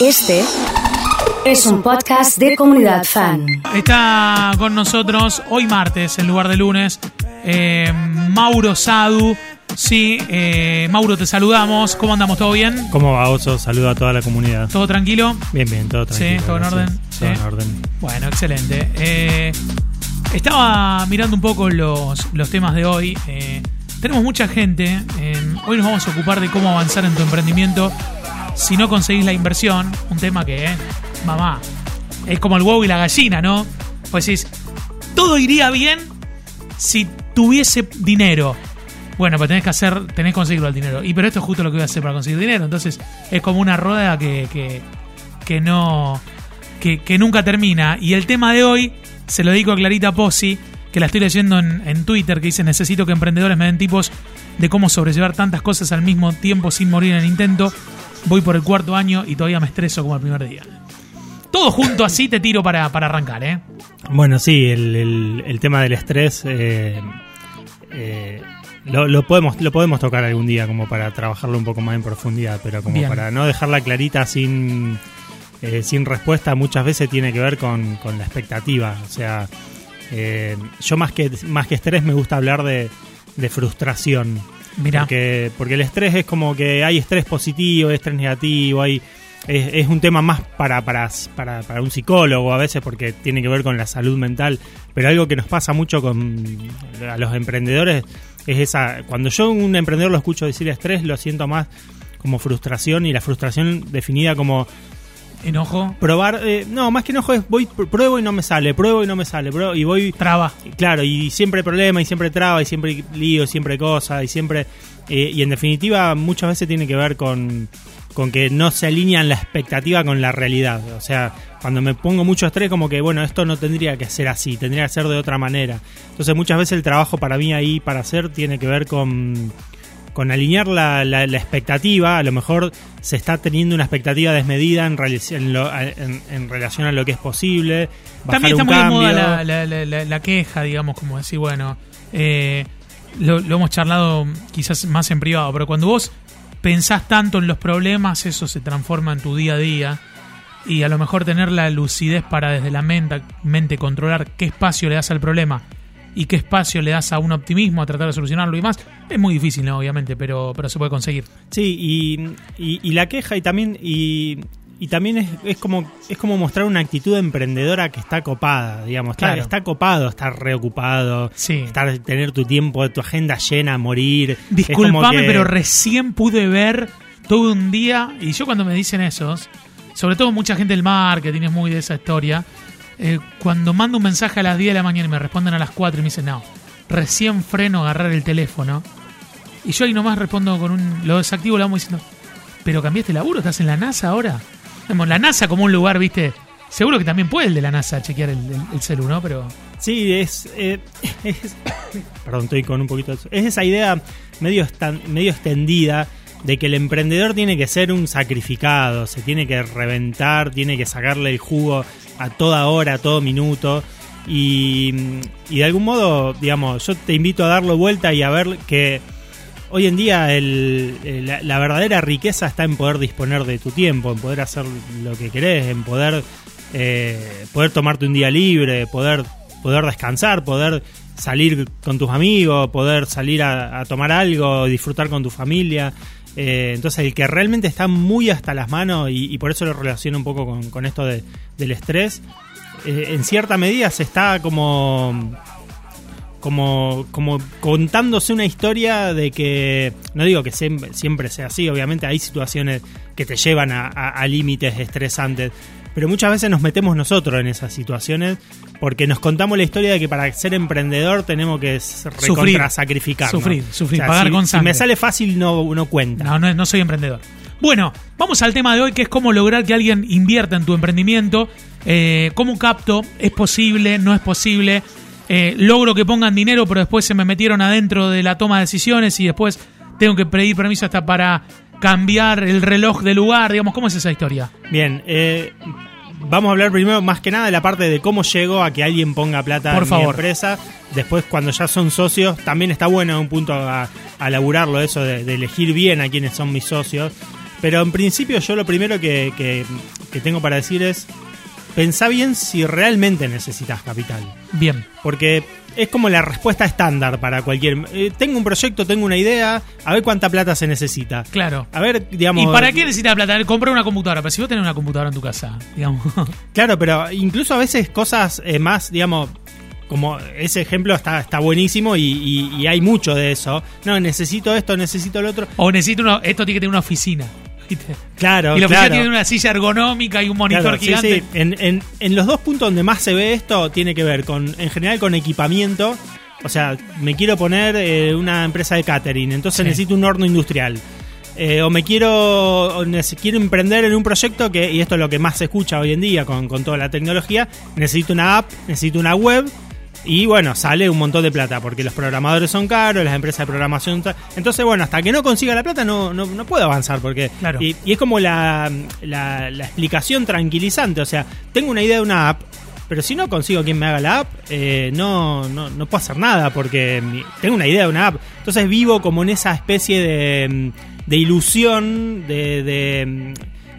Este es un podcast de comunidad fan. Está con nosotros hoy martes, en lugar de lunes, eh, Mauro Sadu. Sí, eh, Mauro, te saludamos. ¿Cómo andamos? ¿Todo bien? ¿Cómo va, Oso? Saludo a toda la comunidad. ¿Todo tranquilo? Bien, bien, todo tranquilo. Sí, todo en gracias. orden. Todo Sí. en orden. Bueno, excelente. Eh, estaba mirando un poco los, los temas de hoy. Eh, tenemos mucha gente. eh, hoy nos vamos a ocupar de cómo avanzar en tu emprendimiento si no conseguís la inversión. Un tema que, eh, mamá, es como el huevo y la gallina, ¿no? Pues decís, todo iría bien si tuviese dinero. Bueno, pero tenés que hacer, tenés que conseguirlo el dinero. Y pero esto es justo lo que voy a hacer para conseguir dinero. Entonces, es como una rueda que, que, no. Que, que nunca termina. Y el tema de hoy se lo dedico a Clarita Pozzi, que la estoy leyendo en, en Twitter, que dice: Necesito que emprendedores me den tipos de cómo sobrellevar tantas cosas al mismo tiempo sin morir en el intento. Voy por el cuarto año y todavía me estreso como el primer día. Todo junto así te tiro para, para arrancar, ¿eh? Bueno, sí, el, el- el tema del estrés eh, eh, lo, lo podemos, lo podemos tocar algún día como para trabajarlo un poco más en profundidad, pero como Bien. para no dejarla clarita sin, eh, sin respuesta, muchas veces tiene que ver con, con la expectativa. O sea, eh, yo más que, más que estrés me gusta hablar de, de frustración. Mirá. Porque, porque el estrés es como que hay estrés positivo, estrés negativo, hay es, es un tema más para, para, para, para un psicólogo a veces porque tiene que ver con la salud mental, pero algo que nos pasa mucho con a los emprendedores es esa, cuando yo un emprendedor lo escucho decir estrés, lo siento más como frustración y la frustración definida como Enojo, probar, eh, no, más que enojo es voy, pr- pruebo y no me sale, pruebo y no me sale, pruebo y voy traba. Claro, y siempre hay problema, y siempre traba, y siempre lío, siempre cosas, y siempre. eh, y en definitiva, muchas veces tiene que ver con, con que no se alinean la expectativa con la realidad. O sea, cuando me pongo mucho estrés, como que, bueno, esto no tendría que ser así, tendría que ser de otra manera. Entonces, muchas veces el trabajo para mí ahí, para hacer, tiene que ver con con alinear la, la- la expectativa, a lo mejor se está teniendo una expectativa desmedida en, lo- en- en relación a lo que es posible. También está muy de moda la, queja, digamos, como decir, bueno, eh, lo, lo hemos charlado quizás más en privado, pero cuando vos pensás tanto en los problemas, eso se transforma en tu día a día. Y a lo mejor tener la lucidez para desde la mente, mente controlar qué espacio le das al problema y qué espacio le das a un optimismo a tratar de solucionarlo y más, es muy difícil, ¿no? obviamente, pero, pero se puede conseguir. Sí, y, y- y la queja y también y, y también es, es como es como mostrar una actitud emprendedora que está copada, digamos, está, Claro. está copado, estar reocupado, Sí. estar tener tu tiempo, tu agenda llena, morir. Disculpame, que- pero recién pude ver todo un día, y yo cuando me dicen esos, sobre todo mucha gente del marketing es muy de esa historia, eh, cuando mando un mensaje a las 10 de la mañana y me responden a las 4 y me dicen, no, recién freno a agarrar el teléfono, y yo ahí nomás respondo con un, lo desactivo, lo vamos diciendo, pero cambiaste laburo, estás en la NASA ahora. La NASA como un lugar, viste, seguro que también puede el de la NASA chequear el, el, el celu, ¿no? Pero... Sí, es, eh, Perdón, estoy con un poquito de... Es esa idea medio, medio extendida de que el emprendedor tiene que ser un sacrificado, se tiene que reventar, tiene que sacarle el jugo a toda hora, a todo minuto. Y, y de algún modo, digamos, yo te invito a darlo vuelta y a ver que hoy en día el- la verdadera riqueza está en poder disponer de tu tiempo, en poder hacer lo que querés, en poder, eh, poder tomarte un día libre, poder, poder descansar, poder salir con tus amigos, poder salir a, tomar algo, disfrutar con tu familia. Eh, entonces el que realmente está muy hasta las manos y, por eso lo relaciono un poco con, con esto de- del estrés, eh, en cierta medida se está como como, contándose una historia de que, no digo que siempre, siempre sea así, obviamente hay situaciones que te llevan a límites estresantes, pero muchas veces nos metemos nosotros en esas situaciones porque nos contamos la historia de que para ser emprendedor tenemos que Sufrir. recontra sacrificar. Sufrir, sufrir, pagar si, con si sangre. me sale fácil no, no cuenta. No, no, no soy emprendedor. Bueno, vamos al tema de hoy, que es cómo lograr que alguien invierta en tu emprendimiento. Eh, ¿Cómo capto? ¿Es posible? ¿No es posible? Eh, logro que pongan dinero, pero después se me metieron adentro de la toma de decisiones y después tengo que pedir permiso hasta para cambiar el reloj de lugar. Digamos, ¿cómo es esa historia? Bien, eh, vamos a hablar primero más que nada de la parte de cómo llego a que alguien ponga plata Por en favor. mi empresa. Después, cuando ya son socios, también está bueno un punto a, a laburarlo eso de, de elegir bien a quiénes son mis socios. Pero en principio yo lo primero que, que- que tengo para decir es, pensá bien si realmente necesitas capital. Bien. Porque es como la respuesta estándar para cualquier... eh, tengo un proyecto, tengo una idea, a ver cuánta plata se necesita. Claro. A ver, digamos... ¿Y para qué necesitas plata? Comprar una computadora. Pero si vos tenés una computadora en tu casa, digamos. Claro, pero incluso a veces cosas eh, más, digamos, como ese ejemplo está, está buenísimo y, y- y hay mucho de eso. No, necesito esto, necesito lo otro. o necesito uno. Esto tiene que tener una oficina. ¿Viste? Claro, y la oficina claro. tiene una silla ergonómica y un monitor Claro, sí, gigante. sí. En, en- en los dos puntos donde más se ve esto tiene que ver con, en general, con equipamiento. O sea, me quiero poner eh, una empresa de catering, entonces Sí. necesito un horno industrial. Eh, o me quiero o quiero emprender en un proyecto que, y esto es lo que más se escucha hoy en día con, con toda la tecnología, necesito una app, necesito una web. Y bueno, sale un montón de plata, porque los programadores son caros, las empresas de programación... Entonces, bueno, hasta que no consiga la plata no, no, no puedo avanzar, porque... Claro. Y, y es como la, la, la explicación tranquilizante, o sea, tengo una idea de una app, pero si no consigo quien me haga la app, eh, no, no, no puedo hacer nada, porque tengo una idea de una app. Entonces vivo como en esa especie de, de ilusión, de... de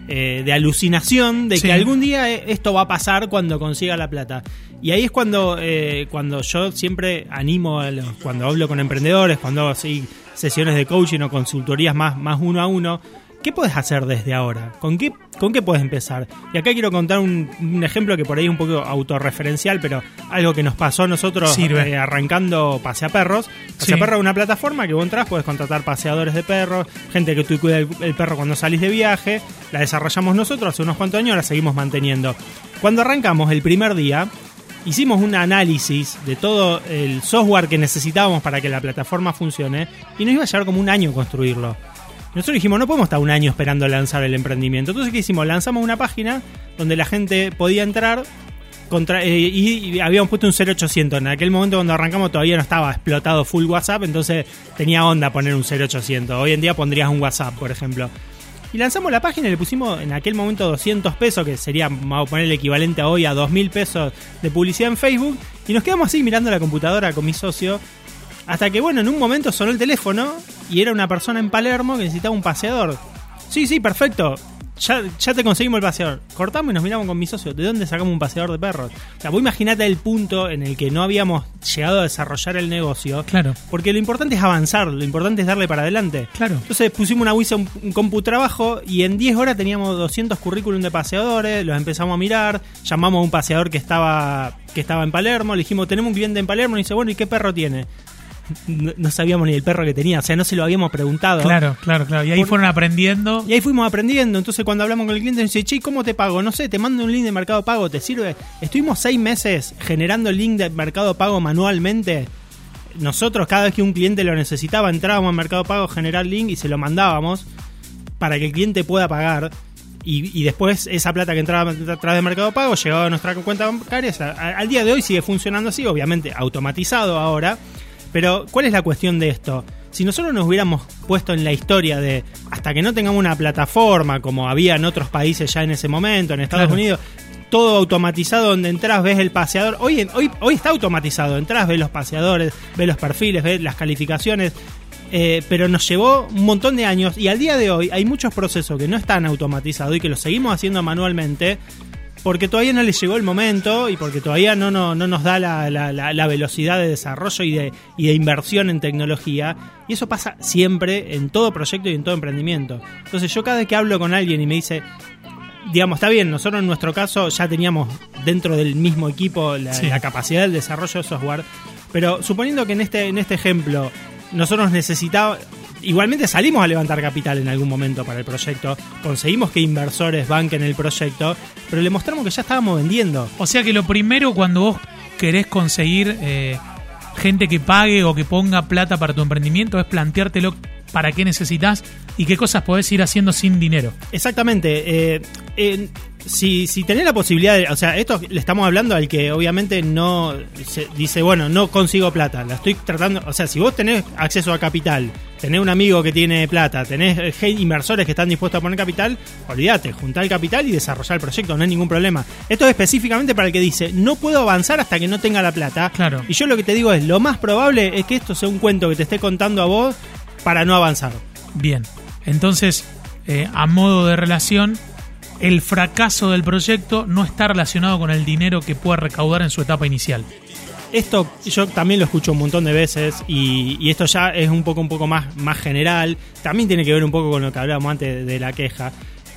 eh, de alucinación de Sí. que algún día eh, esto va a pasar cuando consiga la plata. Y ahí es cuando, eh, cuando yo siempre animo, a los- cuando hablo con emprendedores, cuando hago así sesiones de coaching o consultorías más, más uno a uno, ¿qué puedes hacer desde ahora? ¿Con qué, con qué puedes empezar? Y acá quiero contar un, un ejemplo que por ahí es un poco autorreferencial, pero algo que nos pasó a nosotros eh, arrancando Paseaperros. Paseaperros es una plataforma que vos entras, puedes contratar paseadores de perros, gente que tú cuida el, el perro cuando salís de viaje. La desarrollamos nosotros hace unos cuantos años, la seguimos manteniendo. Cuando arrancamos el primer día, hicimos un análisis de todo el software que necesitábamos para que la plataforma funcione y nos iba a llevar como un año construirlo. Nosotros dijimos, no podemos estar un año esperando lanzar el emprendimiento. Entonces, ¿qué hicimos? Lanzamos una página donde la gente podía entrar contra, eh, y, habíamos puesto un 0800. En aquel momento cuando arrancamos todavía no estaba explotado full WhatsApp, entonces tenía onda poner un 0800. Hoy en día pondrías un WhatsApp, por ejemplo. Y lanzamos la página y le pusimos en aquel momento 200 pesos, que sería, vamos a poner el equivalente a hoy a 2000 pesos de publicidad en Facebook. Y nos quedamos así mirando la computadora con mi socio. Hasta que, bueno, en un momento sonó el teléfono y era una persona en Palermo que necesitaba un paseador. Sí, sí, perfecto. Ya, ya te conseguimos el paseador. Cortamos y nos miramos con mi socio. ¿De dónde sacamos un paseador de perros? O sea, vos imaginate el punto en el que no habíamos llegado a desarrollar el negocio. Claro. Porque lo importante es avanzar, lo importante es darle para adelante. Claro. Entonces pusimos una WISA, un, un compu trabajo y en 10 horas teníamos 200 currículum de paseadores, los empezamos a mirar, llamamos a un paseador que estaba que estaba en Palermo, le dijimos, tenemos un cliente en Palermo, y dice, bueno, ¿y qué perro tiene? No, no sabíamos ni el perro que tenía, o sea, no se lo habíamos preguntado. Claro, claro, claro. Y ahí Por- fueron aprendiendo. Y ahí fuimos aprendiendo. Entonces, cuando hablamos con el cliente, nos dice, che, ¿cómo te pago? No sé, te mando un link de Mercado Pago, ¿te sirve? Estuvimos seis meses generando el link de Mercado Pago manualmente. Nosotros, cada vez que un cliente lo necesitaba, entrábamos a Mercado Pago, generar link y se lo mandábamos para que el cliente pueda pagar. Y, y después esa plata que entraba a través de Mercado Pago llegaba a nuestra cuenta bancaria. O sea, a- al día de hoy sigue funcionando así, obviamente automatizado ahora. Pero, ¿cuál es la cuestión de esto? Si nosotros nos hubiéramos puesto en la historia de hasta que no tengamos una plataforma como había en otros países ya en ese momento, en Estados Claro. Unidos, todo automatizado donde entras, ves el paseador. Hoy, hoy, hoy está automatizado, entras, ves los paseadores, ves los perfiles, ves las calificaciones. eh, pero nos llevó un montón de años y al día de hoy hay muchos procesos que no están automatizados y que los seguimos haciendo manualmente porque todavía no les llegó el momento y porque todavía no, no, no nos da la, la- la- la velocidad de desarrollo y de, y de inversión en tecnología. Y eso pasa siempre en todo proyecto y en todo emprendimiento. Entonces yo cada vez que hablo con alguien y me dice, digamos, está bien, nosotros en nuestro caso ya teníamos dentro del mismo equipo la, Sí. la capacidad del desarrollo de software, pero suponiendo que en este, en este ejemplo nosotros necesitábamos... Igualmente salimos a levantar capital en algún momento para el proyecto, conseguimos que inversores banquen el proyecto, pero le mostramos que ya estábamos vendiendo. O sea que lo primero cuando vos querés conseguir eh, gente que pague o que ponga plata para tu emprendimiento es planteártelo para qué necesitas y qué cosas podés ir haciendo sin dinero. Exactamente. eh, eh, si, si tenés la posibilidad de. O sea, esto le estamos hablando al que obviamente no. se dice, bueno, no consigo plata. La estoy tratando. O sea, si vos tenés acceso a capital, tenés un amigo que tiene plata, tenés eh, inversores que están dispuestos a poner capital, olvídate, juntá el capital y desarrollar el proyecto, no hay ningún problema. Esto es específicamente para el que dice, no puedo avanzar hasta que no tenga la plata. Claro. Y yo lo que te digo es, lo más probable es que esto sea un cuento que te esté contando a vos para no avanzar. Bien. Entonces, eh, a modo de relación, el fracaso del proyecto no está relacionado con el dinero que pueda recaudar en su etapa inicial. Esto yo también lo escucho un montón de veces y, y, esto ya es un poco un poco más, más general. También tiene que ver un poco con lo que hablábamos antes de la queja.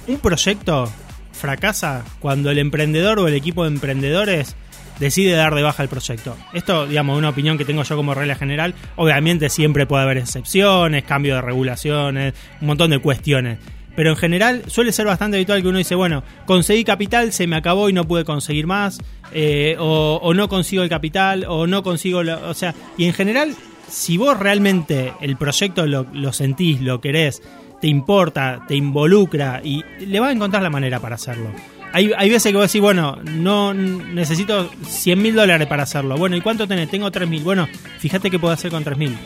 Un proyecto fracasa cuando el emprendedor o el equipo de emprendedores decide dar de baja el proyecto. Esto, digamos, una opinión que tengo yo como regla general. Obviamente siempre puede haber excepciones, cambio de regulaciones, un montón de cuestiones. Pero en general suele ser bastante habitual que uno dice, bueno, conseguí capital, se me acabó y no pude conseguir más, eh, o, o, no consigo el capital, o no consigo, lo, o sea, y en general, si vos realmente el proyecto lo, lo sentís, lo querés, te importa, te involucra y le vas a encontrar la manera para hacerlo. Hay, hay veces que vos decís, bueno, no necesito 100 mil dólares para hacerlo. Bueno, ¿y cuánto tenés? Tengo 3 mil. Bueno, fíjate qué puedo hacer con 3 mil.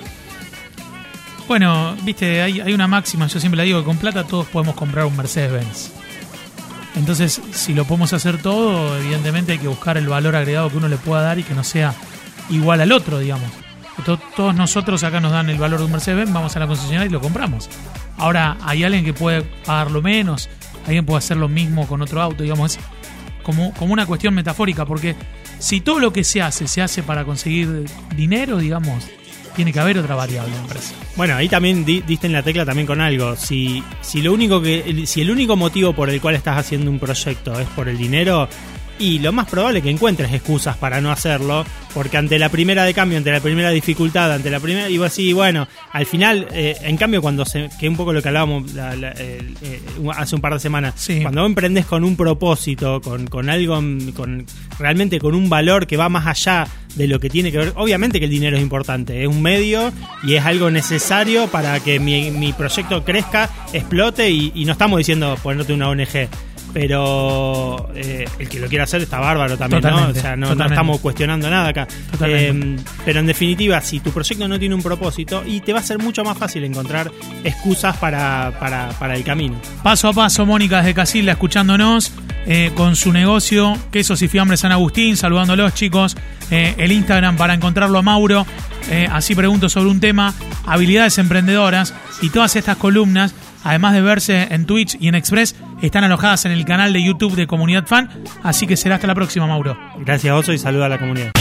Bueno, viste, hay, una máxima, yo siempre la digo, que con plata todos podemos comprar un Mercedes-Benz. Entonces, si lo podemos hacer todo, evidentemente hay que buscar el valor agregado que uno le pueda dar y que no sea igual al otro, digamos. Todos nosotros acá nos dan el valor de un Mercedes-Benz, vamos a la concesionaria y lo compramos. Ahora, hay alguien que puede pagarlo menos, alguien puede hacer lo mismo con otro auto, digamos, es como, como una cuestión metafórica, porque si todo lo que se hace se hace para conseguir dinero, digamos, tiene que haber otra variable la empresa. Bueno, ahí también di, diste en la tecla también con algo. Si, si lo único que, si el único motivo por el cual estás haciendo un proyecto es por el dinero, y lo más probable es que encuentres excusas para no hacerlo, porque ante la primera de cambio, ante la primera dificultad, ante la primera, y así, bueno, al final, eh, en cambio, cuando se, que un poco lo que hablábamos la, la, eh, eh, hace un par de semanas, Sí. cuando vos emprendes con un propósito, con, con algo, con realmente con un valor que va más allá de lo que tiene que ver, obviamente que el dinero es importante, es un medio y es algo necesario para que mi, mi proyecto crezca, explote y, y no estamos diciendo ponerte una ONG pero eh, el que lo quiera hacer está bárbaro también, Totalmente, ¿no? O sea, no, estamos cuestionando nada acá. Eh, pero en definitiva, si tu proyecto no tiene un propósito, y te va a ser mucho más fácil encontrar excusas para, para, para el camino. Paso a paso, Mónica desde Casilda escuchándonos eh, con su negocio Quesos y Fiambres San Agustín, saludándolos chicos. El Instagram para encontrarlo a Mauro. Así pregunto sobre un tema, habilidades emprendedoras y todas estas columnas, además de verse en Twitch y en Express, están alojadas en el canal de YouTube de Comunidad Fan. Así que será hasta la próxima, Mauro. Gracias, Oso, y saluda a la comunidad.